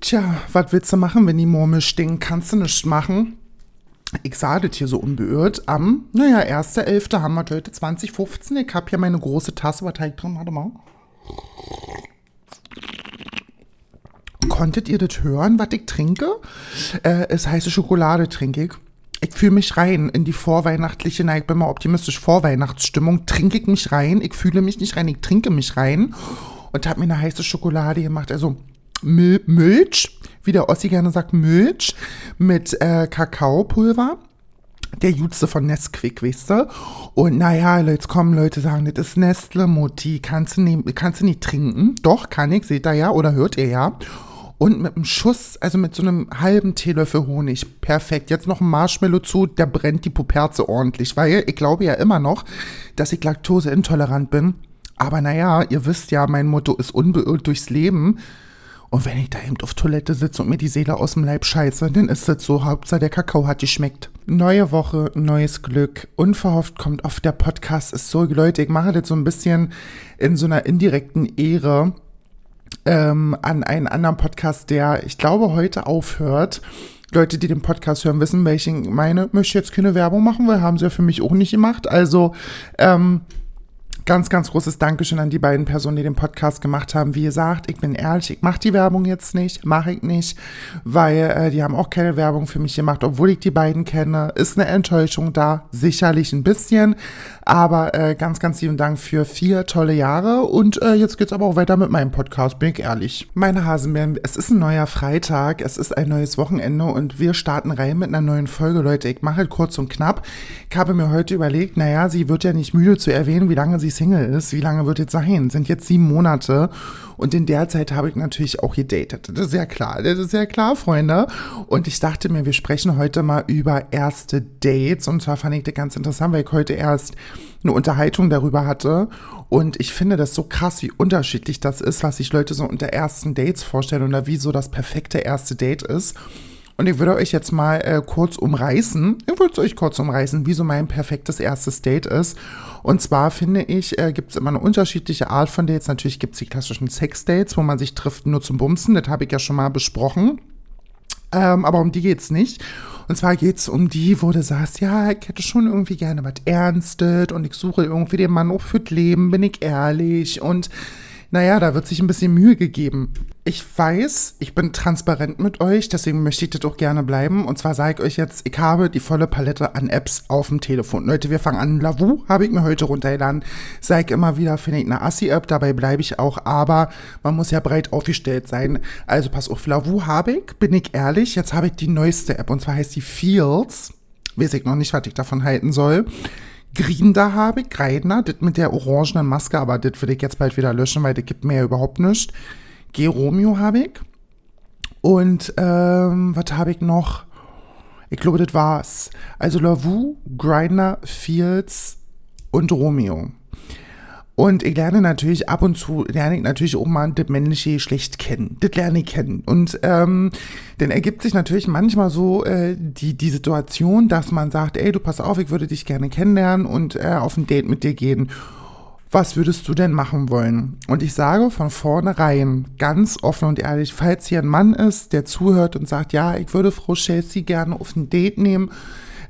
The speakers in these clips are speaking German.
Tja, was willst du machen, wenn die Murmel stinkt? Kannst du nichts machen. Ich sah das hier so unbeirrt. Am, naja, 1.11. haben wir heute 2015. Ich habe hier meine große Tasse, was Teig drin? Warte mal. Konntet ihr das hören, was ich trinke? Äh, es heiße Schokolade trinke ich. Ich fühle mich rein in die vorweihnachtliche, na, ich bin mal optimistisch, Vorweihnachtsstimmung. Trinke ich mich rein. Ich fühle mich nicht rein, ich trinke mich rein. Und habe mir eine heiße Schokolade gemacht. Also Mil Milch, wie der Ossi gerne sagt, Milch mit äh, Kakaopulver. Der Jutze von Nesquik, weißt du? Und naja, jetzt kommen Leute sagen, das ist Nestle, Mutti, kannst du, nicht, kannst du nicht trinken? Doch, kann ich, seht ihr ja oder hört ihr ja. Und mit einem Schuss, also mit so einem halben Teelöffel Honig, perfekt. Jetzt noch ein Marshmallow zu, der brennt die Puperze ordentlich, weil ich glaube ja immer noch, dass ich laktoseintolerant bin. Aber naja, ihr wisst ja, mein Motto ist unbeirrt durchs Leben. Und wenn ich da eben auf Toilette sitze und mir die Seele aus dem Leib scheiße, dann ist das so. Hauptsache der Kakao hat geschmeckt. Neue Woche, neues Glück. Unverhofft kommt auf der Podcast. Ist so, Leute, ich mache das so ein bisschen in so einer indirekten Ehre ähm, an einen anderen Podcast, der, ich glaube, heute aufhört. Leute, die den Podcast hören, wissen, welchen meine. Möchte jetzt keine Werbung machen, weil haben sie ja für mich auch nicht gemacht. Also, ähm, ganz, ganz großes Dankeschön an die beiden Personen, die den Podcast gemacht haben. Wie gesagt, ich bin ehrlich, ich mache die Werbung jetzt nicht, mache ich nicht, weil äh, die haben auch keine Werbung für mich gemacht, obwohl ich die beiden kenne. Ist eine Enttäuschung da, sicherlich ein bisschen, aber äh, ganz, ganz lieben Dank für vier tolle Jahre und äh, jetzt geht's aber auch weiter mit meinem Podcast, bin ich ehrlich. Meine Hasenbären, es ist ein neuer Freitag, es ist ein neues Wochenende und wir starten rein mit einer neuen Folge, Leute. Ich mache kurz und knapp. Ich habe mir heute überlegt, naja, sie wird ja nicht müde zu erwähnen, wie lange sie Single ist. Wie lange wird jetzt sein? Sind jetzt sieben Monate. Und in der Zeit habe ich natürlich auch gedatet. Das ist ja klar. Das ist ja klar, Freunde. Und ich dachte mir, wir sprechen heute mal über erste Dates. Und zwar fand ich das ganz interessant, weil ich heute erst eine Unterhaltung darüber hatte. Und ich finde das so krass, wie unterschiedlich das ist, was sich Leute so unter ersten Dates vorstellen oder wie so das perfekte erste Date ist. Und ich würde euch jetzt mal äh, kurz umreißen. Ich würde euch kurz umreißen, wie so mein perfektes erstes Date ist. Und zwar finde ich, äh, gibt es immer eine unterschiedliche Art von Dates. Natürlich gibt es die klassischen Sex-Dates, wo man sich trifft nur zum Bumsen. Das habe ich ja schon mal besprochen. Ähm, aber um die geht es nicht. Und zwar geht es um die, wo du sagst, ja, ich hätte schon irgendwie gerne was Ernstes und ich suche irgendwie den Mann auch fürs Leben, bin ich ehrlich. Und naja, da wird sich ein bisschen Mühe gegeben. Ich weiß, ich bin transparent mit euch, deswegen möchte ich das auch gerne bleiben. Und zwar sage ich euch jetzt, ich habe die volle Palette an Apps auf dem Telefon. Leute, wir fangen an. Lavu habe ich mir heute runtergeladen. Sage immer wieder, finde ich eine Assi-App, dabei bleibe ich auch. Aber man muss ja breit aufgestellt sein. Also pass auf, Lavu habe ich, bin ich ehrlich. Jetzt habe ich die neueste App und zwar heißt die Fields. Weiß ich noch nicht, was ich davon halten soll. Grinder habe ich, Greidner, das mit der orangenen Maske, aber das will ich jetzt bald wieder löschen, weil das gibt mir ja überhaupt nichts. Geromeo habe ich. Und ähm, was habe ich noch? Ich glaube, das war's. Also Lavu, Grinder, Fields und Romeo. Und ich lerne natürlich ab und zu, lerne ich natürlich auch mal das männliche Geschlecht kennen. Das lerne ich kennen. Und ähm, dann ergibt sich natürlich manchmal so äh, die, die Situation, dass man sagt, ey, du pass auf, ich würde dich gerne kennenlernen und äh, auf ein Date mit dir gehen. Was würdest du denn machen wollen? Und ich sage von vornherein ganz offen und ehrlich, falls hier ein Mann ist, der zuhört und sagt, ja, ich würde Frau Chelsea gerne auf ein Date nehmen,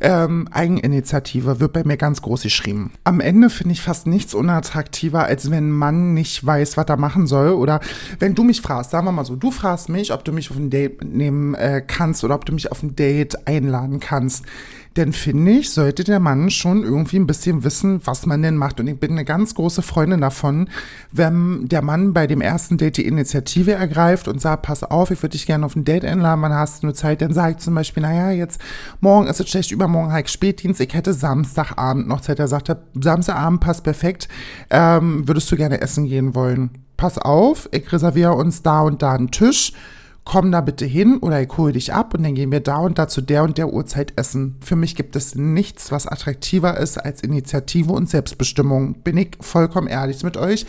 ähm, Eigeninitiative wird bei mir ganz groß geschrieben. Am Ende finde ich fast nichts unattraktiver, als wenn ein Mann nicht weiß, was er machen soll. Oder wenn du mich fragst, sagen wir mal so, du fragst mich, ob du mich auf ein Date nehmen äh, kannst oder ob du mich auf ein Date einladen kannst denn finde ich, sollte der Mann schon irgendwie ein bisschen wissen, was man denn macht. Und ich bin eine ganz große Freundin davon, wenn der Mann bei dem ersten Date die Initiative ergreift und sagt, pass auf, ich würde dich gerne auf ein Date einladen, wann hast nur Zeit, dann sage ich zum Beispiel, naja, jetzt morgen ist es schlecht, übermorgen halt Spätdienst, ich hätte Samstagabend noch Zeit. Er sagt, Samstagabend passt perfekt, ähm, würdest du gerne essen gehen wollen? Pass auf, ich reserviere uns da und da einen Tisch komm da bitte hin oder ich hole dich ab und dann gehen wir da und da zu der und der Uhrzeit essen. Für mich gibt es nichts, was attraktiver ist als Initiative und Selbstbestimmung. Bin ich vollkommen ehrlich mit euch.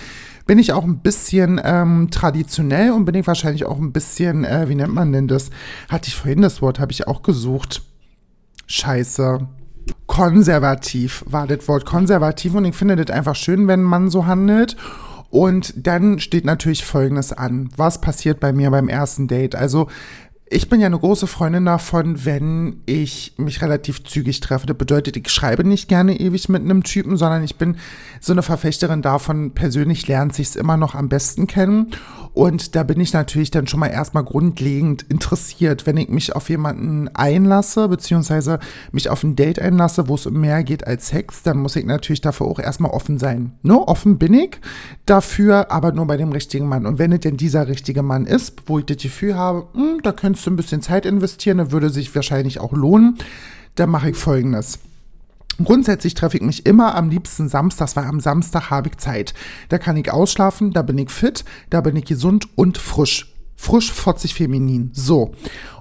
Bin ich auch ein bisschen ähm, traditionell und bin ich wahrscheinlich auch ein bisschen, äh, wie nennt man denn das? Hatte ich vorhin das Wort, habe ich auch gesucht. Scheiße. Konservativ war das Wort konservativ und ich finde das einfach schön, wenn man so handelt. Und dann steht natürlich Folgendes an. Was passiert bei mir beim ersten Date? Also ich bin ja eine große Freundin davon, wenn ich mich relativ zügig treffe. Das bedeutet, ich schreibe nicht gerne ewig mit einem Typen, sondern ich bin so eine Verfechterin davon, persönlich lernt sich's immer noch am besten kennen. Und da bin ich natürlich dann schon mal erstmal grundlegend interessiert, wenn ich mich auf jemanden einlasse, beziehungsweise mich auf ein Date einlasse, wo es um mehr geht als Sex, dann muss ich natürlich dafür auch erstmal offen sein. Ne? Offen bin ich dafür, aber nur bei dem richtigen Mann. Und wenn es denn dieser richtige Mann ist, wo ich das Gefühl habe, mh, hm, da du ein bisschen Zeit investieren, dann würde sich wahrscheinlich auch lohnen, dann mache ich folgendes. Grundsätzlich treffe ich mich immer am liebsten samstags, weil am Samstag habe ich Zeit. Da kann ich ausschlafen, da bin ich fit, da bin ich gesund und frisch. Frisch, fotzig, feminin. So.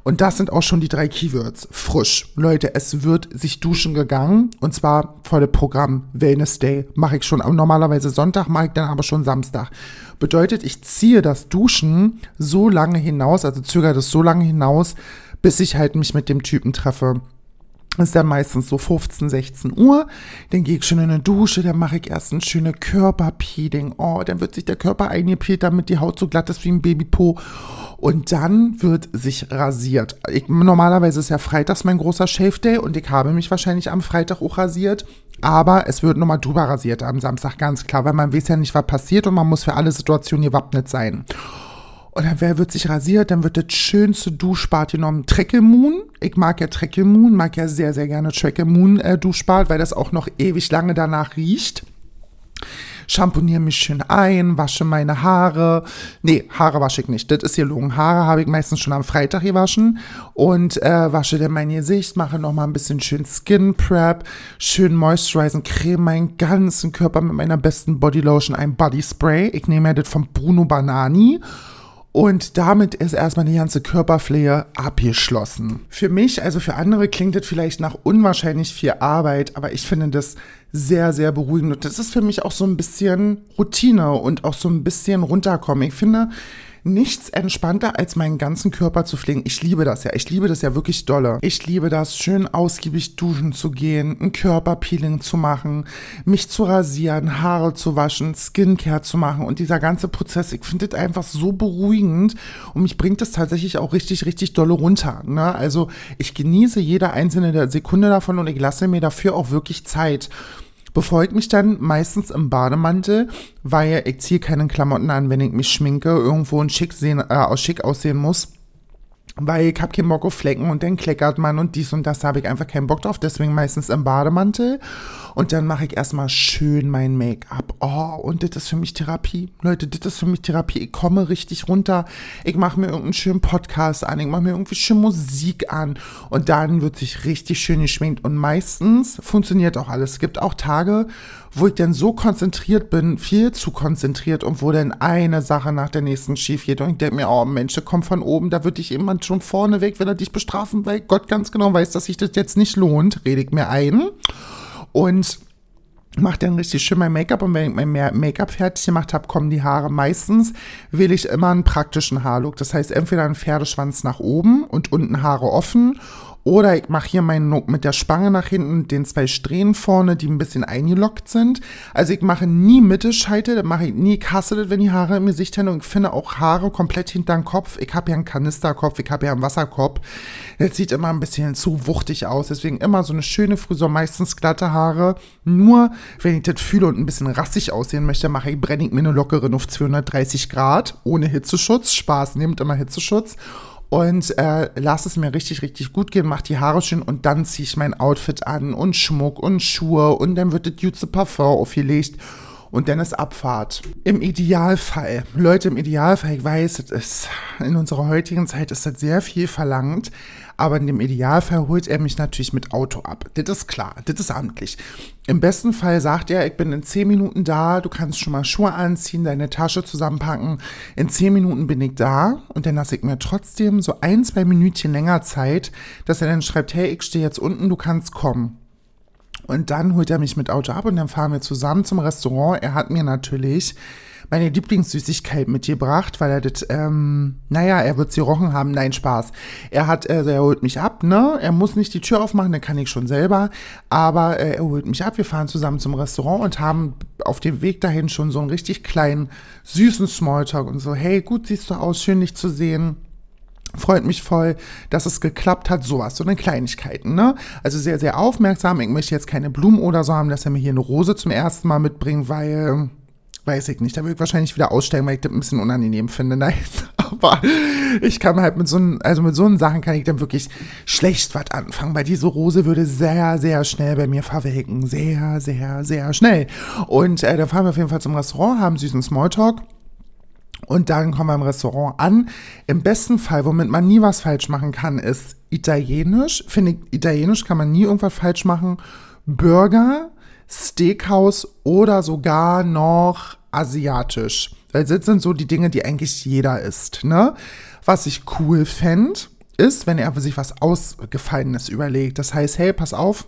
Und das sind auch schon die drei Keywords. Frisch. Leute, es wird sich duschen gegangen. Und zwar volle Programm. Wellness Day. Mache ich schon normalerweise Sonntag, mache ich dann aber schon Samstag. Bedeutet, ich ziehe das Duschen so lange hinaus, also zögere das so lange hinaus, bis ich halt mich mit dem Typen treffe ist dann meistens so 15, 16 Uhr. Dann gehe ich schon in eine Dusche, dann mache ich erst ein schönes Körperpeeling. Oh, dann wird sich der Körper eingepeelt, damit die Haut so glatt ist wie ein Babypo. Und dann wird sich rasiert. Ich, normalerweise ist ja freitags mein großer Shave Day und ich habe mich wahrscheinlich am Freitag auch rasiert. Aber es wird nochmal drüber rasiert am Samstag, ganz klar, weil man weiß ja nicht, was passiert und man muss für alle Situationen gewappnet sein. Dann wer wird sich rasiert, dann wird das schönste Duschbad genommen. Treckel Moon. Ich mag ja Treckel Moon, mag ja sehr, sehr gerne Treckel Moon äh, Duschbad, weil das auch noch ewig lange danach riecht. Shampooniere mich schön ein, wasche meine Haare. Nee, Haare wasche ich nicht. Das ist hier logen. Haare habe ich meistens schon am Freitag gewaschen. Und äh, wasche dann mein Gesicht, mache nochmal ein bisschen schön Skin Prep, schön moisturizing, creme meinen ganzen Körper mit meiner besten Bodylotion, ein Body Spray. Ich nehme ja das von Bruno Banani. Und damit ist erstmal die ganze Körperpflege abgeschlossen. Für mich, also für andere, klingt das vielleicht nach unwahrscheinlich viel Arbeit, aber ich finde das sehr, sehr beruhigend. Und das ist für mich auch so ein bisschen Routine und auch so ein bisschen runterkommen. Ich finde, nichts entspannter, als meinen ganzen Körper zu pflegen. Ich liebe das ja. Ich liebe das ja wirklich dolle. Ich liebe das, schön ausgiebig duschen zu gehen, ein Körperpeeling zu machen, mich zu rasieren, Haare zu waschen, Skincare zu machen und dieser ganze Prozess, ich finde das einfach so beruhigend und mich bringt das tatsächlich auch richtig, richtig dolle runter. Ne? Also ich genieße jede einzelne Sekunde davon und ich lasse mir dafür auch wirklich Zeit befolgt mich dann meistens im Bademantel, weil ich ziehe keine Klamotten an, wenn ich mich schminke, irgendwo ein schick, sehen, äh, schick aussehen muss weil ich hab keinen Bock auf Flecken und dann kleckert man und dies und das habe ich einfach keinen Bock drauf, deswegen meistens im Bademantel und dann mache ich erstmal schön mein Make-up. Oh, und das ist für mich Therapie. Leute, das ist für mich Therapie. Ich komme richtig runter. Ich mache mir irgendeinen schönen Podcast an, ich mache mir irgendwie schön Musik an und dann wird sich richtig schön geschminkt und meistens funktioniert auch alles. Es gibt auch Tage, wo ich dann so konzentriert bin, viel zu konzentriert und wo dann eine Sache nach der nächsten schief geht und ich denke mir, oh Mensch, komm von oben, da wird dich jemand schon vorne weg, wenn er dich bestrafen, weil Gott ganz genau weiß, dass sich das jetzt nicht lohnt, rede ich mir ein und mache dann richtig schön mein Make-up und wenn ich mein Make-up fertig gemacht habe, kommen die Haare. Meistens wähle ich immer einen praktischen Haarlook. Das heißt, entweder einen Pferdeschwanz nach oben und unten Haare offen oder ich mache hier meinen Look mit der Spange nach hinten, den zwei Strähnen vorne, die ein bisschen eingelockt sind. Also ich mache nie Mittelscheitel, das mache ich nie. Ich hasse das, wenn die Haare im Gesicht haben. Und ich finde auch Haare komplett hinter den Kopf. Ich habe ja einen Kanisterkopf, ich habe ja einen Wasserkopf. Das sieht immer ein bisschen zu wuchtig aus. Deswegen immer so eine schöne Frisur, meistens glatte Haare. Nur, wenn ich das fühle und ein bisschen rassig aussehen möchte, mache ich, brenne ich mir eine lockere auf 230 Grad, ohne Hitzeschutz. Spaß, nehmt immer Hitzeschutz und äh, lass es mir richtig, richtig gut gehen, mach die Haare schön und dann ziehe ich mein Outfit an und Schmuck und Schuhe und dann wird das Jutze Parfum aufgelegt und dann ist Abfahrt. Im Idealfall, Leute, im Idealfall, ich weiß, es ist, in unserer heutigen Zeit ist das sehr viel verlangt, aber in dem Idealfall holt er mich natürlich mit Auto ab. Das ist klar, das ist amtlich. Im besten Fall sagt er, ich bin in 10 Minuten da, du kannst schon mal Schuhe anziehen, deine Tasche zusammenpacken. In 10 Minuten bin ich da und dann lasse ich mir trotzdem so ein, zwei Minütchen länger Zeit, dass er dann schreibt, hey, ich stehe jetzt unten, du kannst kommen. Und dann holt er mich mit Auto ab und dann fahren wir zusammen zum Restaurant. Er hat mir natürlich meine Lieblingssüßigkeit mitgebracht, weil er das, ähm, naja, er wird sie rochen haben. Nein, Spaß. Er hat, also er holt mich ab, ne? Er muss nicht die Tür aufmachen, dann kann ich schon selber. Aber äh, er holt mich ab. Wir fahren zusammen zum Restaurant und haben auf dem Weg dahin schon so einen richtig kleinen, süßen Smalltalk und so, hey, gut siehst du aus, schön dich zu sehen freut mich voll, dass es geklappt hat, sowas, so eine Kleinigkeiten, ne? Also sehr, sehr aufmerksam. Ich möchte jetzt keine Blumen oder so haben, dass er mir hier eine Rose zum ersten Mal mitbringt, weil weiß ich nicht. Da würde ich wahrscheinlich wieder aussteigen, weil ich das ein bisschen unangenehm finde. Nein, aber ich kann halt mit so also mit so Sachen kann ich dann wirklich schlecht was anfangen, weil diese Rose würde sehr, sehr schnell bei mir verwelken. Sehr, sehr, sehr schnell. Und äh, da fahren wir auf jeden Fall zum Restaurant, haben süßen Smalltalk. Und dann kommen wir im Restaurant an. Im besten Fall, womit man nie was falsch machen kann, ist Italienisch. Finde ich, Italienisch kann man nie irgendwas falsch machen. Burger, Steakhouse oder sogar noch asiatisch. Das sind so die Dinge, die eigentlich jeder isst. Ne? Was ich cool fände, ist, wenn er sich was Ausgefallenes überlegt. Das heißt, hey, pass auf,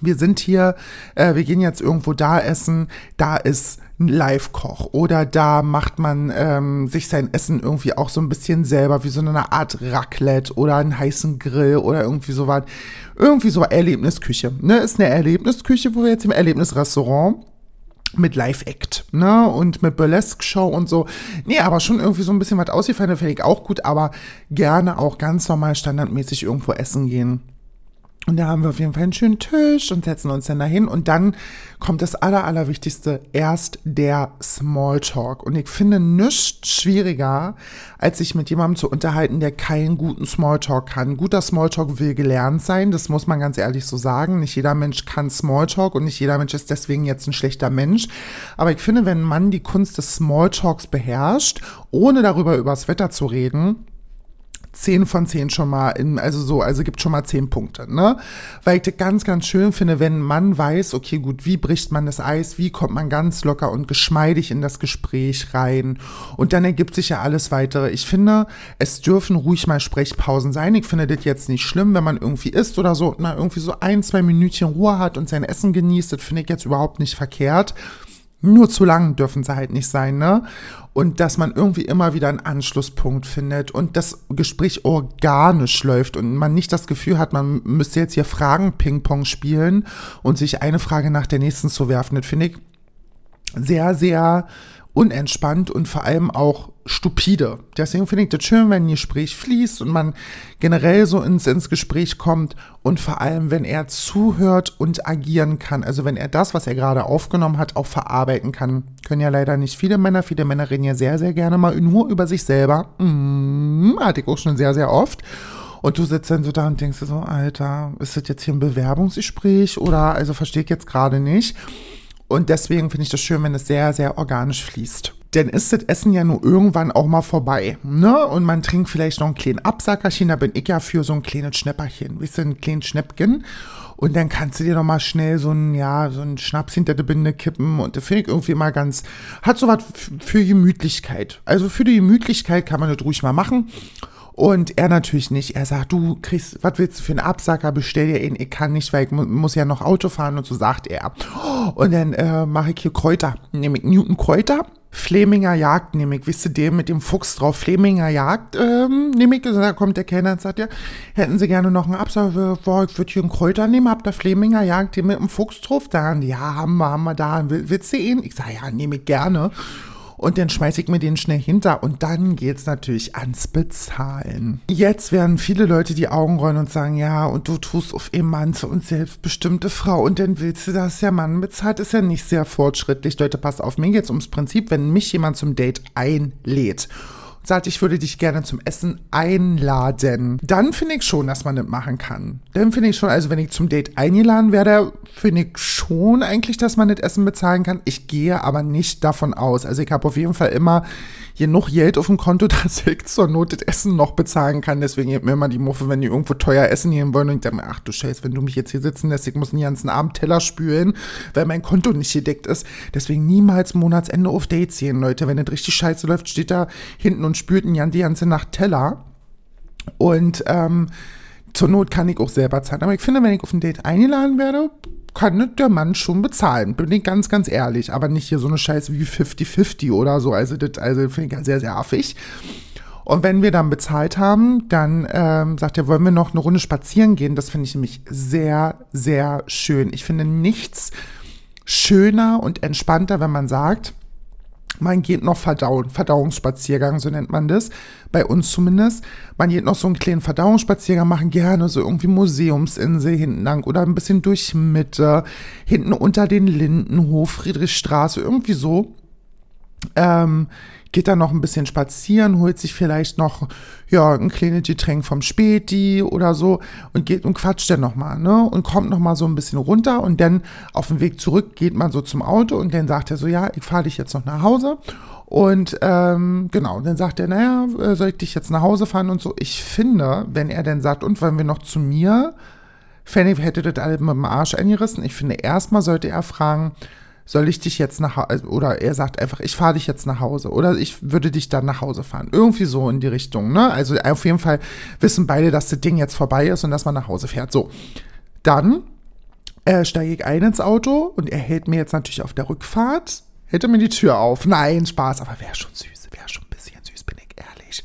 wir sind hier, äh, wir gehen jetzt irgendwo da essen, da ist ein Live-Koch oder da macht man ähm, sich sein Essen irgendwie auch so ein bisschen selber, wie so eine Art Raclette oder einen heißen Grill oder irgendwie so was. Irgendwie so Erlebnisküche. Ne? Ist eine Erlebnisküche, wo wir jetzt im Erlebnisrestaurant mit Live-Act, ne, und mit Burlesque-Show und so. Nee, aber schon irgendwie so ein bisschen was ausgefallen, finde ich auch gut, aber gerne auch ganz normal standardmäßig irgendwo essen gehen. Und da haben wir auf jeden Fall einen schönen Tisch und setzen uns dann dahin. Und dann kommt das Aller, Allerwichtigste, erst der Smalltalk. Und ich finde nichts schwieriger, als sich mit jemandem zu unterhalten, der keinen guten Smalltalk kann. Guter Smalltalk will gelernt sein, das muss man ganz ehrlich so sagen. Nicht jeder Mensch kann Smalltalk und nicht jeder Mensch ist deswegen jetzt ein schlechter Mensch. Aber ich finde, wenn Mann die Kunst des Smalltalks beherrscht, ohne darüber übers Wetter zu reden, 10 von 10 schon mal in, also so, also gibt schon mal 10 Punkte, ne? Weil ich das ganz, ganz schön finde, wenn man weiß, okay, gut, wie bricht man das Eis, wie kommt man ganz locker und geschmeidig in das Gespräch rein und dann ergibt sich ja alles weitere. Ich finde, es dürfen ruhig mal Sprechpausen sein. Ich finde das jetzt nicht schlimm, wenn man irgendwie isst oder so, na, irgendwie so ein, zwei Minütchen Ruhe hat und sein Essen genießt. Das finde ich jetzt überhaupt nicht verkehrt. Nur zu lang dürfen sie halt nicht sein, ne? Und dass man irgendwie immer wieder einen Anschlusspunkt findet und das Gespräch organisch läuft und man nicht das Gefühl hat, man müsste jetzt hier Fragen Ping-Pong spielen und sich eine Frage nach der nächsten zu werfen. Das finde ich sehr, sehr unentspannt und vor allem auch stupide. Deswegen finde ich das schön, wenn ein Gespräch fließt und man generell so ins, ins Gespräch kommt und vor allem, wenn er zuhört und agieren kann. Also wenn er das, was er gerade aufgenommen hat, auch verarbeiten kann. Können ja leider nicht viele Männer. Viele Männer reden ja sehr, sehr gerne mal nur über sich selber. Mm, hatte ich auch schon sehr, sehr oft. Und du sitzt dann so da und denkst so, Alter, ist das jetzt hier ein Bewerbungsgespräch oder also verstehe ich jetzt gerade nicht. Und deswegen finde ich das schön, wenn es sehr, sehr organisch fließt. Denn ist das Essen ja nur irgendwann auch mal vorbei. Ne? Und man trinkt vielleicht noch einen kleinen Absackerchen, da bin ich ja für so ein kleines Schnäpperchen. Weißt du, ein kleines Schnäppchen. Und dann kannst du dir noch mal schnell so ein, ja, so ein Schnaps hinter der Binde kippen. Und das finde ich irgendwie mal ganz, hat so was für Gemütlichkeit. Also für die Gemütlichkeit kann man das ruhig mal machen. Und er natürlich nicht. Er sagt, du kriegst, was willst du für einen Absacker? Bestell dir ihn. Ich kann nicht, weil ich mu muss ja noch Auto fahren. Und so sagt er. Und dann äh, mache ich hier Kräuter. Nehme ich Newton Kräuter. Fleminger Jagd nehme ich, wisst ihr, dem mit dem Fuchs drauf, Fleminger Jagd ähm, nehme ich, da kommt der Kellner und sagt ja, hätten Sie gerne noch einen Absatz, ich würde hier einen Kräuter nehmen, habt ihr Fleminger Jagd, den mit dem Fuchs drauf? Dann, ja, haben wir, haben wir da, willst du ihn? Ich sage, ja, nehme ich gerne und dann schmeiße ich mir den schnell hinter und dann geht es natürlich ans Bezahlen. Jetzt werden viele Leute die Augen rollen und sagen, ja, und du tust auf Emanze und selbstbestimmte Frau und dann willst du, dass der Mann bezahlt, ist ja nicht sehr fortschrittlich. Leute, passt auf, mir geht es ums Prinzip, wenn mich jemand zum Date einlädt sagt, ich würde dich gerne zum Essen einladen, dann finde ich schon, dass man das machen kann. Dann finde ich schon, also wenn ich zum Date eingeladen werde, finde ich schon eigentlich, dass man das Essen bezahlen kann. Ich gehe aber nicht davon aus. Also ich habe auf jeden Fall immer genug Geld auf dem Konto, dass ich zur Not das Essen noch bezahlen kann. Deswegen gibt mir immer die Muffe, wenn die irgendwo teuer essen gehen wollen und ich denke mir, ach du Scheiß, wenn du mich jetzt hier sitzen lässt, ich muss den ganzen Abend Teller spülen, weil mein Konto nicht gedeckt ist. Deswegen niemals Monatsende auf Dates gehen, Leute. Wenn das richtig scheiße läuft, steht da hinten und spürt die ganze Nacht Teller. Und ähm, Zur Not kann ich auch selber zahlen. Aber ich finde, wenn ich auf ein Date eingeladen werde, kann der Mann schon bezahlen. Bin ich ganz, ganz ehrlich. Aber nicht hier so eine Scheiße wie 50-50 oder so. Also, das also finde ich sehr, sehr affig. Und wenn wir dann bezahlt haben, dann ähm, sagt er, wollen wir noch eine Runde spazieren gehen. Das finde ich nämlich sehr, sehr schön. Ich finde nichts schöner und entspannter, wenn man sagt, man geht noch verdauen, Verdauungsspaziergang, so nennt man das, bei uns zumindest. Man geht noch so einen kleinen Verdauungsspaziergang, machen gerne so irgendwie Museumsinsel hinten lang oder ein bisschen durch Mitte, hinten unter den Lindenhof, Friedrichstraße, irgendwie so. Ähm, geht dann noch ein bisschen spazieren, holt sich vielleicht noch ja ein kleines Getränk vom Späti oder so und geht und quatscht dann noch mal, ne? Und kommt noch mal so ein bisschen runter und dann auf dem Weg zurück geht man so zum Auto und dann sagt er so, ja, ich fahre dich jetzt noch nach Hause. Und ähm, genau, dann sagt er, naja, äh, soll ich dich jetzt nach Hause fahren und so. Ich finde, wenn er dann sagt, und wollen wir noch zu mir, Fanny hätte das alle mit dem Arsch eingerissen. Ich finde, erstmal sollte er fragen, soll ich dich jetzt nach Hause, oder er sagt einfach, ich fahre dich jetzt nach Hause oder ich würde dich dann nach Hause fahren. Irgendwie so in die Richtung, ne? Also auf jeden Fall wissen beide, dass das Ding jetzt vorbei ist und dass man nach Hause fährt. So, dann äh, steige ich ein ins Auto und er hält mir jetzt natürlich auf der Rückfahrt, hält er mir die Tür auf. Nein, Spaß, aber wäre schon süß, wäre schon ein bisschen süß, bin ich ehrlich.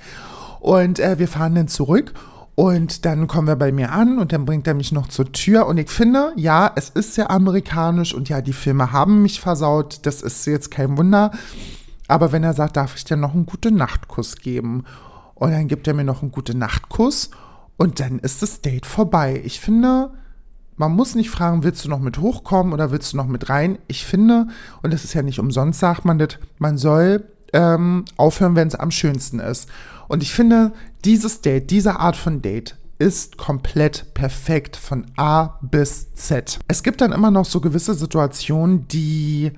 Und äh, wir fahren dann zurück und dann kommen wir bei mir an und dann bringt er mich noch zur Tür. Und ich finde, ja, es ist sehr amerikanisch und ja, die Filme haben mich versaut. Das ist jetzt kein Wunder. Aber wenn er sagt, darf ich dir noch einen guten Nachtkuss geben? Und dann gibt er mir noch einen guten Nachtkuss und dann ist das Date vorbei. Ich finde, man muss nicht fragen, willst du noch mit hochkommen oder willst du noch mit rein? Ich finde, und das ist ja nicht umsonst, sagt man das, man soll ähm, aufhören, wenn es am schönsten ist. Und ich finde, dieses Date, diese Art von Date ist komplett perfekt von A bis Z. Es gibt dann immer noch so gewisse Situationen, die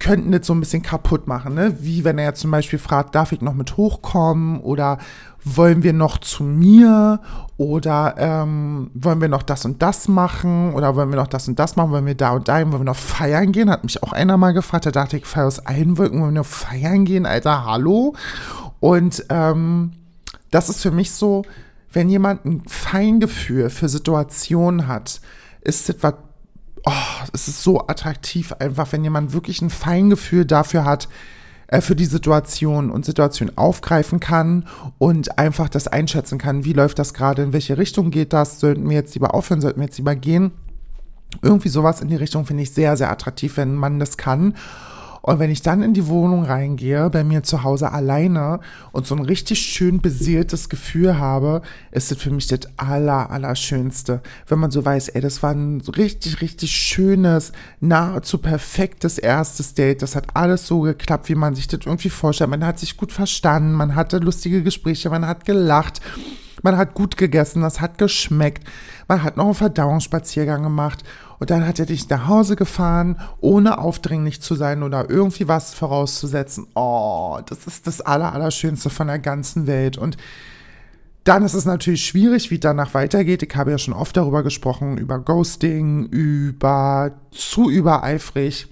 könnten das so ein bisschen kaputt machen, ne? Wie wenn er zum Beispiel fragt, darf ich noch mit hochkommen oder wollen wir noch zu mir oder ähm, wollen wir noch das und das machen oder wollen wir noch das und das machen, wollen wir da und da wollen wir noch feiern gehen? Hat mich auch einer mal gefragt, da dachte ich, feier aus allen Wolken, wollen wir noch feiern gehen, Alter, hallo? Und ähm, das ist für mich so, wenn jemand ein Feingefühl für Situationen hat, ist es was, oh, es ist so attraktiv einfach, wenn jemand wirklich ein Feingefühl dafür hat, äh, für die Situation und Situation aufgreifen kann und einfach das einschätzen kann, wie läuft das gerade, in welche Richtung geht das, sollten wir jetzt lieber aufhören, sollten wir jetzt lieber gehen. Irgendwie sowas in die Richtung finde ich sehr, sehr attraktiv, wenn man das kann. Und wenn ich dann in die Wohnung reingehe, bei mir zu Hause alleine und so ein richtig schön beseeltes Gefühl habe, ist das für mich das aller, allerschönste. Wenn man so weiß, ey, das war ein richtig, richtig schönes, nahezu perfektes erstes Date. Das hat alles so geklappt, wie man sich das irgendwie vorstellt. Man hat sich gut verstanden, man hatte lustige Gespräche, man hat gelacht. Man hat gut gegessen, das hat geschmeckt. Man hat noch einen Verdauungsspaziergang gemacht und dann hat er dich nach Hause gefahren, ohne aufdringlich zu sein oder irgendwie was vorauszusetzen. Oh, das ist das Allerallerschönste von der ganzen Welt. Und dann ist es natürlich schwierig, wie danach weitergeht. Ich habe ja schon oft darüber gesprochen, über Ghosting, über zu übereifrig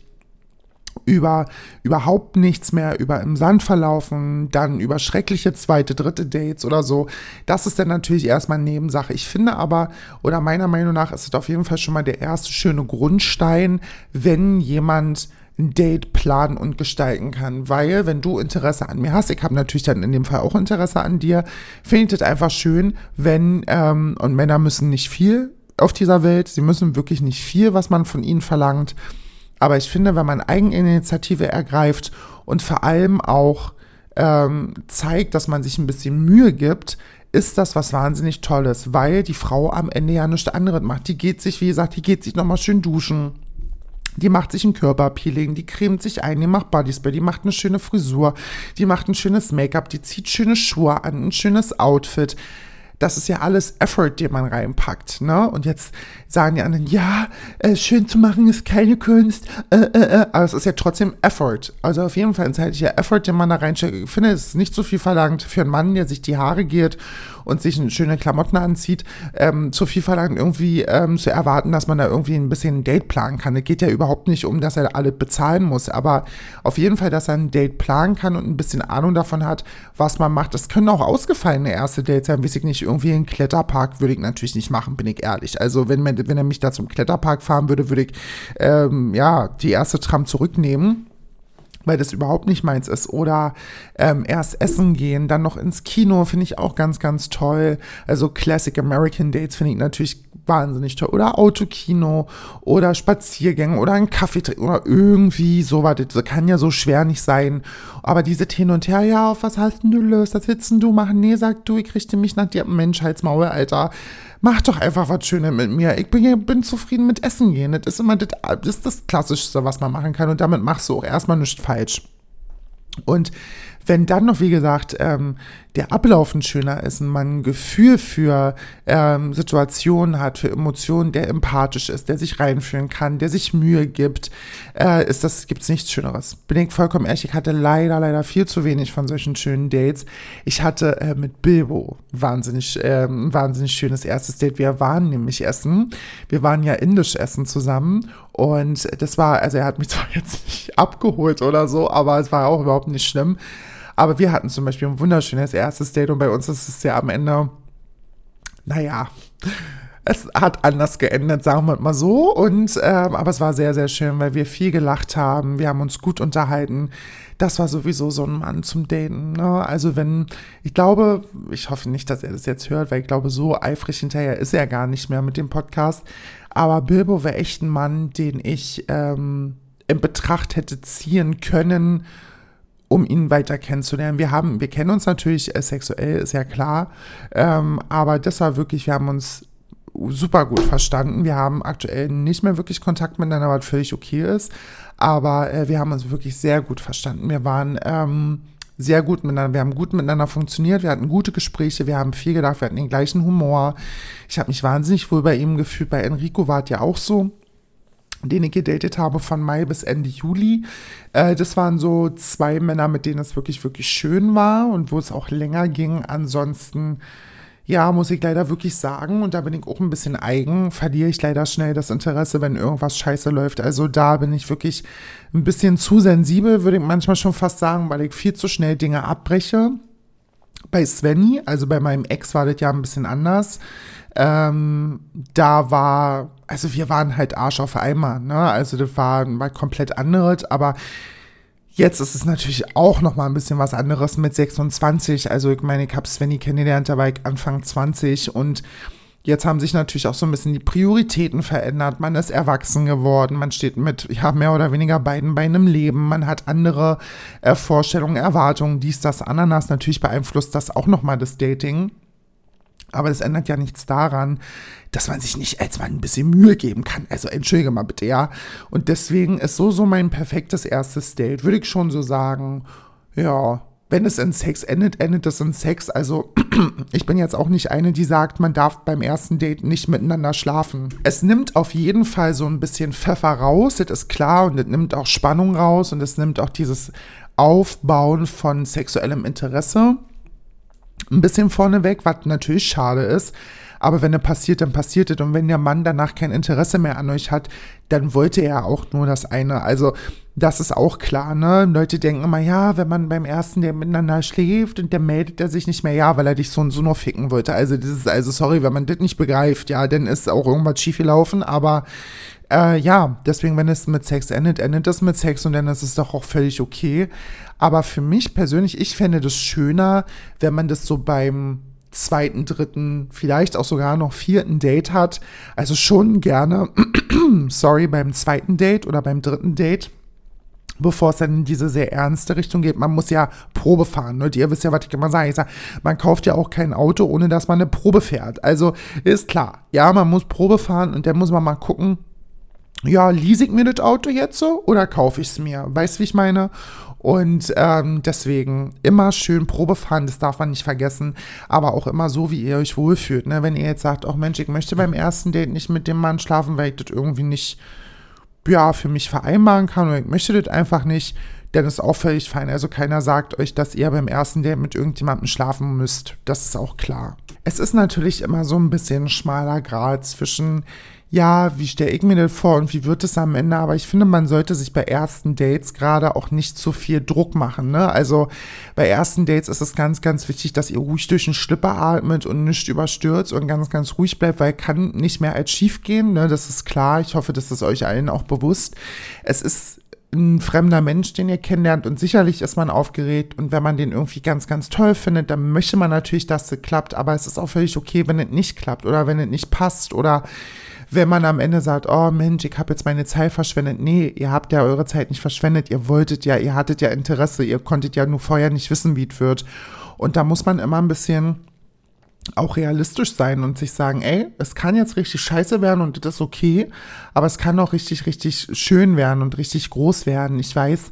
über überhaupt nichts mehr, über im Sand verlaufen, dann über schreckliche zweite, dritte Dates oder so. Das ist dann natürlich erstmal Nebensache. Ich finde aber, oder meiner Meinung nach ist es auf jeden Fall schon mal der erste schöne Grundstein, wenn jemand ein Date planen und gestalten kann. Weil, wenn du Interesse an mir hast, ich habe natürlich dann in dem Fall auch Interesse an dir, finde ich das einfach schön, wenn, ähm, und Männer müssen nicht viel auf dieser Welt, sie müssen wirklich nicht viel, was man von ihnen verlangt, aber ich finde, wenn man Eigeninitiative ergreift und vor allem auch ähm, zeigt, dass man sich ein bisschen Mühe gibt, ist das was wahnsinnig Tolles, weil die Frau am Ende ja nichts anderes macht. Die geht sich, wie gesagt, die geht sich nochmal schön duschen. Die macht sich ein Körperpeeling, die cremt sich ein, die macht Bodyspray, die macht eine schöne Frisur, die macht ein schönes Make-up, die zieht schöne Schuhe an, ein schönes Outfit das ist ja alles Effort, den man reinpackt. Ne? Und jetzt sagen die anderen, ja, äh, schön zu machen ist keine Kunst, äh, äh, äh. aber es ist ja trotzdem Effort. Also auf jeden Fall ein zeitlicher Effort, den man da reinsteckt. Ich finde, es ist nicht so viel verlangt für einen Mann, der sich die Haare geht und sich schöne Klamotten anzieht, ähm, zu viel verlangt, irgendwie ähm, zu erwarten, dass man da irgendwie ein bisschen ein Date planen kann. Es geht ja überhaupt nicht um, dass er alle bezahlen muss, aber auf jeden Fall, dass er ein Date planen kann und ein bisschen Ahnung davon hat, was man macht. Das können auch ausgefallene erste Dates sein, weiß ich nicht, irgendwie einen Kletterpark würde ich natürlich nicht machen, bin ich ehrlich. Also wenn, wenn er mich da zum Kletterpark fahren würde, würde ich ähm, ja die erste Tram zurücknehmen weil das überhaupt nicht meins ist. Oder ähm, erst essen gehen, dann noch ins Kino, finde ich auch ganz, ganz toll. Also Classic American Dates finde ich natürlich wahnsinnig toll. Oder Autokino oder Spaziergänge oder ein Kaffee trinken oder irgendwie sowas. Das kann ja so schwer nicht sein. Aber diese Hin und Her, ja, auf was hast du Lust? Was willst du machen? Nee, sag du, ich richte mich nach dir. Menschheitsmaul, Alter mach doch einfach was Schönes mit mir. Ich bin, bin zufrieden mit Essen gehen. Das ist immer das, das, ist das Klassischste, was man machen kann. Und damit machst du auch erstmal nichts falsch. Und wenn dann noch, wie gesagt, ähm, der Ablauf ein schöner ist und man ein Gefühl für ähm, Situationen hat, für Emotionen, der empathisch ist, der sich reinführen kann, der sich Mühe gibt, äh, ist das, gibt's nichts Schöneres. Bin ich vollkommen ehrlich, ich hatte leider, leider viel zu wenig von solchen schönen Dates. Ich hatte äh, mit Bilbo wahnsinnig, äh, ein wahnsinnig schönes erstes Date. Wir waren nämlich essen. Wir waren ja indisch essen zusammen und das war, also er hat mich zwar jetzt nicht abgeholt oder so, aber es war auch überhaupt nicht schlimm. Aber wir hatten zum Beispiel ein wunderschönes erstes Date und bei uns ist es ja am Ende, naja, es hat anders geendet, sagen wir mal so. Und ähm, aber es war sehr, sehr schön, weil wir viel gelacht haben, wir haben uns gut unterhalten. Das war sowieso so ein Mann zum Daten. Ne? Also wenn, ich glaube, ich hoffe nicht, dass er das jetzt hört, weil ich glaube, so eifrig hinterher ist er gar nicht mehr mit dem Podcast. Aber Bilbo wäre echt ein Mann, den ich ähm, in Betracht hätte ziehen können um ihn weiter kennenzulernen. Wir haben, wir kennen uns natürlich äh, sexuell, ist ja klar, ähm, aber das war wirklich, wir haben uns super gut verstanden. Wir haben aktuell nicht mehr wirklich Kontakt miteinander, was völlig okay ist, aber äh, wir haben uns wirklich sehr gut verstanden. Wir waren ähm, sehr gut miteinander, wir haben gut miteinander funktioniert, wir hatten gute Gespräche, wir haben viel gedacht, wir hatten den gleichen Humor. Ich habe mich wahnsinnig wohl bei ihm gefühlt. Bei Enrico war es ja auch so den ich gedatet habe von Mai bis Ende Juli. Äh, das waren so zwei Männer, mit denen es wirklich, wirklich schön war und wo es auch länger ging. Ansonsten, ja, muss ich leider wirklich sagen, und da bin ich auch ein bisschen eigen, verliere ich leider schnell das Interesse, wenn irgendwas scheiße läuft. Also da bin ich wirklich ein bisschen zu sensibel, würde ich manchmal schon fast sagen, weil ich viel zu schnell Dinge abbreche. Bei Svenny, also bei meinem Ex war das ja ein bisschen anders. Ähm, da war, also wir waren halt Arsch auf einmal, ne? Also das war mal komplett anderes, aber jetzt ist es natürlich auch noch mal ein bisschen was anderes mit 26. Also ich meine, ich habe Svenny kennengelernt, da war ich Anfang 20 und Jetzt haben sich natürlich auch so ein bisschen die Prioritäten verändert. Man ist erwachsen geworden. Man steht mit, ja, mehr oder weniger beiden Beinen im Leben. Man hat andere äh, Vorstellungen, Erwartungen, dies, das, Ananas. Natürlich beeinflusst das auch nochmal das Dating. Aber das ändert ja nichts daran, dass man sich nicht als Mann ein bisschen Mühe geben kann. Also entschuldige mal bitte, ja. Und deswegen ist so so mein perfektes erstes Date, würde ich schon so sagen. Ja, wenn es in Sex endet, endet es in Sex. Also ich bin jetzt auch nicht eine, die sagt, man darf beim ersten Date nicht miteinander schlafen. Es nimmt auf jeden Fall so ein bisschen Pfeffer raus, das ist klar, und es nimmt auch Spannung raus und es nimmt auch dieses Aufbauen von sexuellem Interesse ein bisschen vorneweg, was natürlich schade ist. Aber wenn es passiert, dann passiert es. Und wenn der Mann danach kein Interesse mehr an euch hat, dann wollte er auch nur das eine. Also, das ist auch klar, ne? Leute denken immer, ja, wenn man beim ersten, der miteinander schläft und der meldet er sich nicht mehr, ja, weil er dich so und so nur ficken wollte. Also, das ist, also sorry, wenn man das nicht begreift, ja, dann ist auch irgendwas schiefgelaufen, aber äh, ja, deswegen, wenn es mit Sex endet, endet es mit Sex und dann ist es doch auch völlig okay. Aber für mich persönlich, ich fände das schöner, wenn man das so beim zweiten, dritten, vielleicht auch sogar noch vierten Date hat. Also schon gerne, sorry, beim zweiten Date oder beim dritten Date bevor es dann in diese sehr ernste Richtung geht. Man muss ja Probe fahren. Ne? Ihr wisst ja, was ich immer sage. Ich sage, man kauft ja auch kein Auto, ohne dass man eine Probe fährt. Also ist klar, ja, man muss Probe fahren und dann muss man mal gucken, ja, lease ich mir das Auto jetzt so oder kaufe ich es mir? Weißt du, wie ich meine? Und ähm, deswegen immer schön Probe fahren, das darf man nicht vergessen, aber auch immer so, wie ihr euch wohlfühlt. Ne? Wenn ihr jetzt sagt, oh Mensch, ich möchte beim ersten Date nicht mit dem Mann schlafen, weil ich das irgendwie nicht, ja, für mich vereinbaren kann oder ich möchte das einfach nicht, dann ist auch völlig fein. Also keiner sagt euch, dass ihr beim ersten Date mit irgendjemandem schlafen müsst. Das ist auch klar. Es ist natürlich immer so ein bisschen schmaler Grad zwischen ja, wie stelle ich mir das vor und wie wird es am Ende? Aber ich finde, man sollte sich bei ersten Dates gerade auch nicht zu viel Druck machen. Ne? Also bei ersten Dates ist es ganz, ganz wichtig, dass ihr ruhig durch den Schlipper atmet und nicht überstürzt und ganz, ganz ruhig bleibt, weil kann nicht mehr als schief gehen. Ne? Das ist klar. Ich hoffe, das ist euch allen auch bewusst. Es ist ein fremder Mensch, den ihr kennenlernt und sicherlich ist man aufgeregt und wenn man den irgendwie ganz, ganz toll findet, dann möchte man natürlich, dass es klappt, aber es ist auch völlig okay, wenn es nicht klappt oder wenn es nicht passt oder wenn man am Ende sagt, oh Mensch, ich habe jetzt meine Zeit verschwendet. Nee, ihr habt ja eure Zeit nicht verschwendet. Ihr wolltet ja, ihr hattet ja Interesse. Ihr konntet ja nur vorher nicht wissen, wie es wird. Und da muss man immer ein bisschen auch realistisch sein und sich sagen, ey, es kann jetzt richtig scheiße werden und das ist okay, aber es kann auch richtig, richtig schön werden und richtig groß werden. Ich weiß,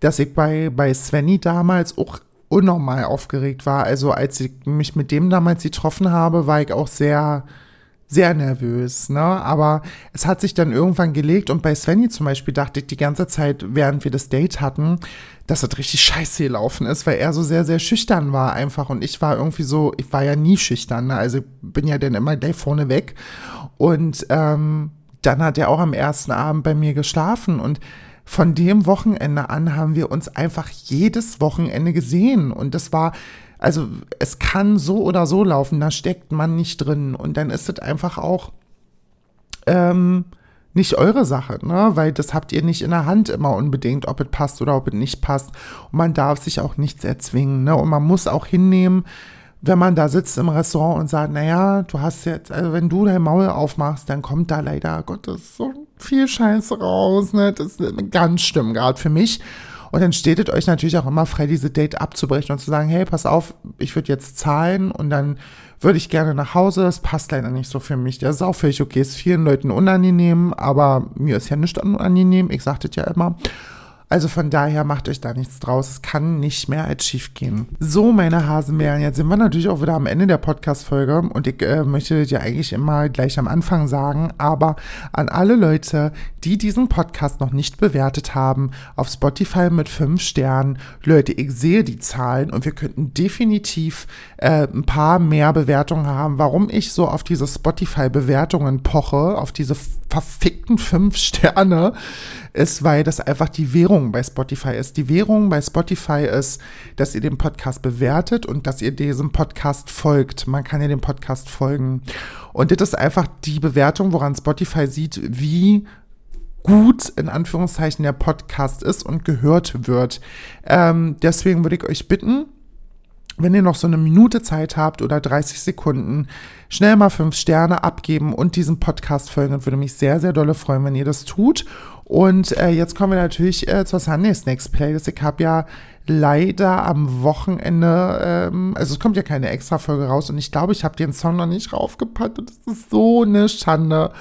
dass ich bei, bei Svenny damals auch unnormal aufgeregt war. Also als ich mich mit dem damals getroffen habe, war ich auch sehr, sehr nervös, ne? Aber es hat sich dann irgendwann gelegt und bei Svenny zum Beispiel dachte ich die ganze Zeit, während wir das Date hatten, dass das richtig scheiße gelaufen ist, weil er so sehr, sehr schüchtern war einfach und ich war irgendwie so, ich war ja nie schüchtern, ne? Also bin ja dann immer gleich vorne weg und ähm, dann hat er auch am ersten Abend bei mir geschlafen und von dem Wochenende an haben wir uns einfach jedes Wochenende gesehen und das war also es kann so oder so laufen, da steckt man nicht drin. Und dann ist es einfach auch ähm, nicht eure Sache, ne? Weil das habt ihr nicht in der Hand immer unbedingt, ob es passt oder ob es nicht passt. Und man darf sich auch nichts erzwingen, ne? Und man muss auch hinnehmen, wenn man da sitzt im Restaurant und sagt, naja, du hast jetzt, also wenn du dein Maul aufmachst, dann kommt da leider Gottes so viel Scheiße raus, ne? Das ist ganz schlimm, gerade für mich. Und dann steht es euch natürlich auch immer frei, diese Date abzubrechen und zu sagen, hey, pass auf, ich würde jetzt zahlen und dann würde ich gerne nach Hause. Das passt leider nicht so für mich. Das ist auch völlig okay. Ist vielen Leuten unangenehm, aber mir ist ja nicht unangenehm. Ich sagte ja immer. Also von daher macht euch da nichts draus. Es kann nicht mehr als schief gehen. So, meine Hasenbären, jetzt sind wir natürlich auch wieder am Ende der Podcast-Folge und ich äh, möchte dir eigentlich immer gleich am Anfang sagen, aber an alle Leute, die diesen Podcast noch nicht bewertet haben, auf Spotify mit fünf Sternen, Leute, ich sehe die Zahlen und wir könnten definitiv äh, ein paar mehr Bewertungen haben. Warum ich so auf diese Spotify-Bewertungen poche, auf diese verfickten fünf Sterne, ist, weil das einfach die Währung bei Spotify ist. Die Währung bei Spotify ist, dass ihr den Podcast bewertet und dass ihr diesem Podcast folgt. Man kann ja dem Podcast folgen. Und das ist einfach die Bewertung, woran Spotify sieht, wie gut in Anführungszeichen der Podcast ist und gehört wird. Ähm, deswegen würde ich euch bitten, wenn ihr noch so eine Minute Zeit habt oder 30 Sekunden, schnell mal fünf Sterne abgeben und diesen Podcast folgen. Und würde mich sehr, sehr dolle freuen, wenn ihr das tut. Und äh, jetzt kommen wir natürlich äh, zur Sunday Snacks Playlist. Ich habe ja leider am Wochenende, ähm, also es kommt ja keine extra Folge raus und ich glaube, ich habe den Song noch nicht raufgepackt und das ist so eine Schande.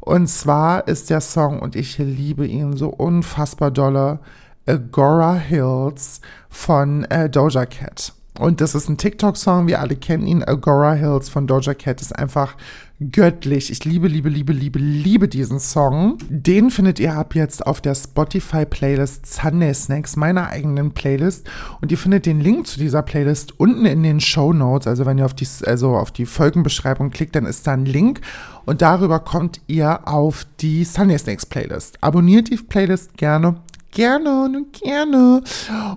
Und zwar ist der Song, und ich liebe ihn so unfassbar dolle, Agora Hills von äh, Doja Cat. Und das ist ein TikTok-Song, wir alle kennen ihn. Agora Hills von Doja Cat ist einfach göttlich. Ich liebe, liebe, liebe, liebe, liebe diesen Song. Den findet ihr ab jetzt auf der Spotify-Playlist Sunday Snacks, meiner eigenen Playlist. Und ihr findet den Link zu dieser Playlist unten in den Show Notes. Also wenn ihr auf die, also auf die Folgenbeschreibung klickt, dann ist da ein Link. Und darüber kommt ihr auf die Sunday Snacks Playlist. Abonniert die Playlist gerne gerne, gerne.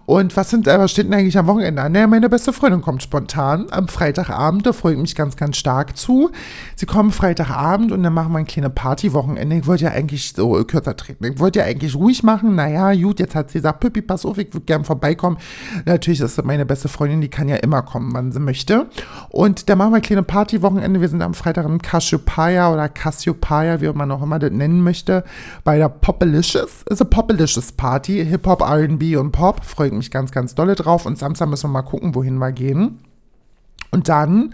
Und was sind, äh, was steht denn eigentlich am Wochenende an? Naja, meine beste Freundin kommt spontan am Freitagabend, da freue ich mich ganz, ganz stark zu. Sie kommen Freitagabend und dann machen wir ein kleines Partywochenende. Ich wollte ja eigentlich so äh, kürzer treten. Ich wollte ja eigentlich ruhig machen. Naja, gut, jetzt hat sie gesagt, Pippi, pass auf, ich würde gerne vorbeikommen. Natürlich ist meine beste Freundin, die kann ja immer kommen, wann sie möchte. Und dann machen wir ein kleines Partywochenende. Wir sind am Freitag im Cassiopeia oder Cassiopeia, wie man auch immer das nennen möchte, bei der Popalicious. Ist a Popalicious Party, Hip-Hop, RB und Pop. Freue ich mich ganz, ganz dolle drauf. Und Samstag müssen wir mal gucken, wohin wir gehen. Und dann,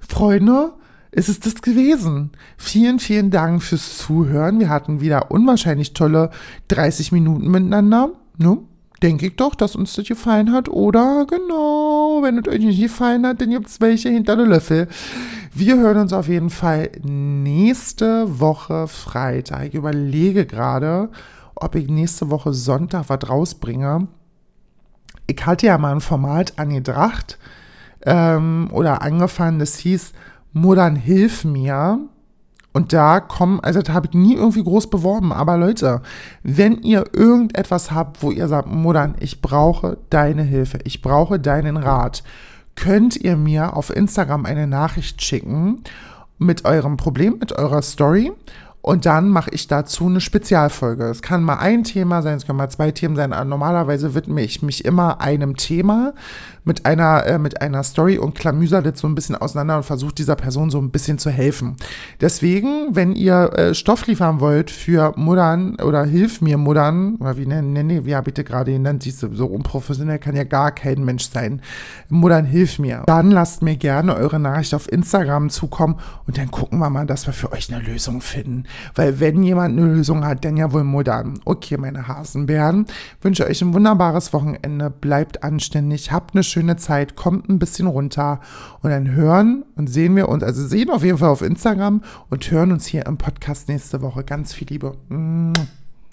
Freunde, ist es das gewesen. Vielen, vielen Dank fürs Zuhören. Wir hatten wieder unwahrscheinlich tolle 30 Minuten miteinander. Ne? Denke ich doch, dass uns das gefallen hat. Oder genau, wenn es euch nicht gefallen hat, dann gibt es welche hinter der Löffel. Wir hören uns auf jeden Fall nächste Woche Freitag. Ich überlege gerade, ob ich nächste Woche Sonntag was rausbringe. Ich hatte ja mal ein Format angedacht ähm, oder angefangen, das hieß Modern Hilf mir. Und da kommen, also da habe ich nie irgendwie groß beworben. Aber Leute, wenn ihr irgendetwas habt, wo ihr sagt, Modern, ich brauche deine Hilfe, ich brauche deinen Rat, könnt ihr mir auf Instagram eine Nachricht schicken mit eurem Problem, mit eurer Story. Und dann mache ich dazu eine Spezialfolge. Es kann mal ein Thema sein, es können mal zwei Themen sein. Normalerweise widme ich mich immer einem Thema mit einer, äh, mit einer Story und klamüser das so ein bisschen auseinander und versuche dieser Person so ein bisschen zu helfen. Deswegen, wenn ihr äh, Stoff liefern wollt für Muddern oder Hilf mir Muddern, oder wie nennen, nenne, wie habe ich gerade genannt, siehst so unprofessionell kann ja gar kein Mensch sein. Muddern, hilf mir. Dann lasst mir gerne eure Nachricht auf Instagram zukommen und dann gucken wir mal, dass wir für euch eine Lösung finden. Weil wenn jemand eine Lösung hat, dann ja wohl modern. Okay, meine Hasenbären, wünsche euch ein wunderbares Wochenende. Bleibt anständig, habt eine schöne Zeit, kommt ein bisschen runter und dann hören und sehen wir uns, also sehen auf jeden Fall auf Instagram und hören uns hier im Podcast nächste Woche. Ganz viel Liebe.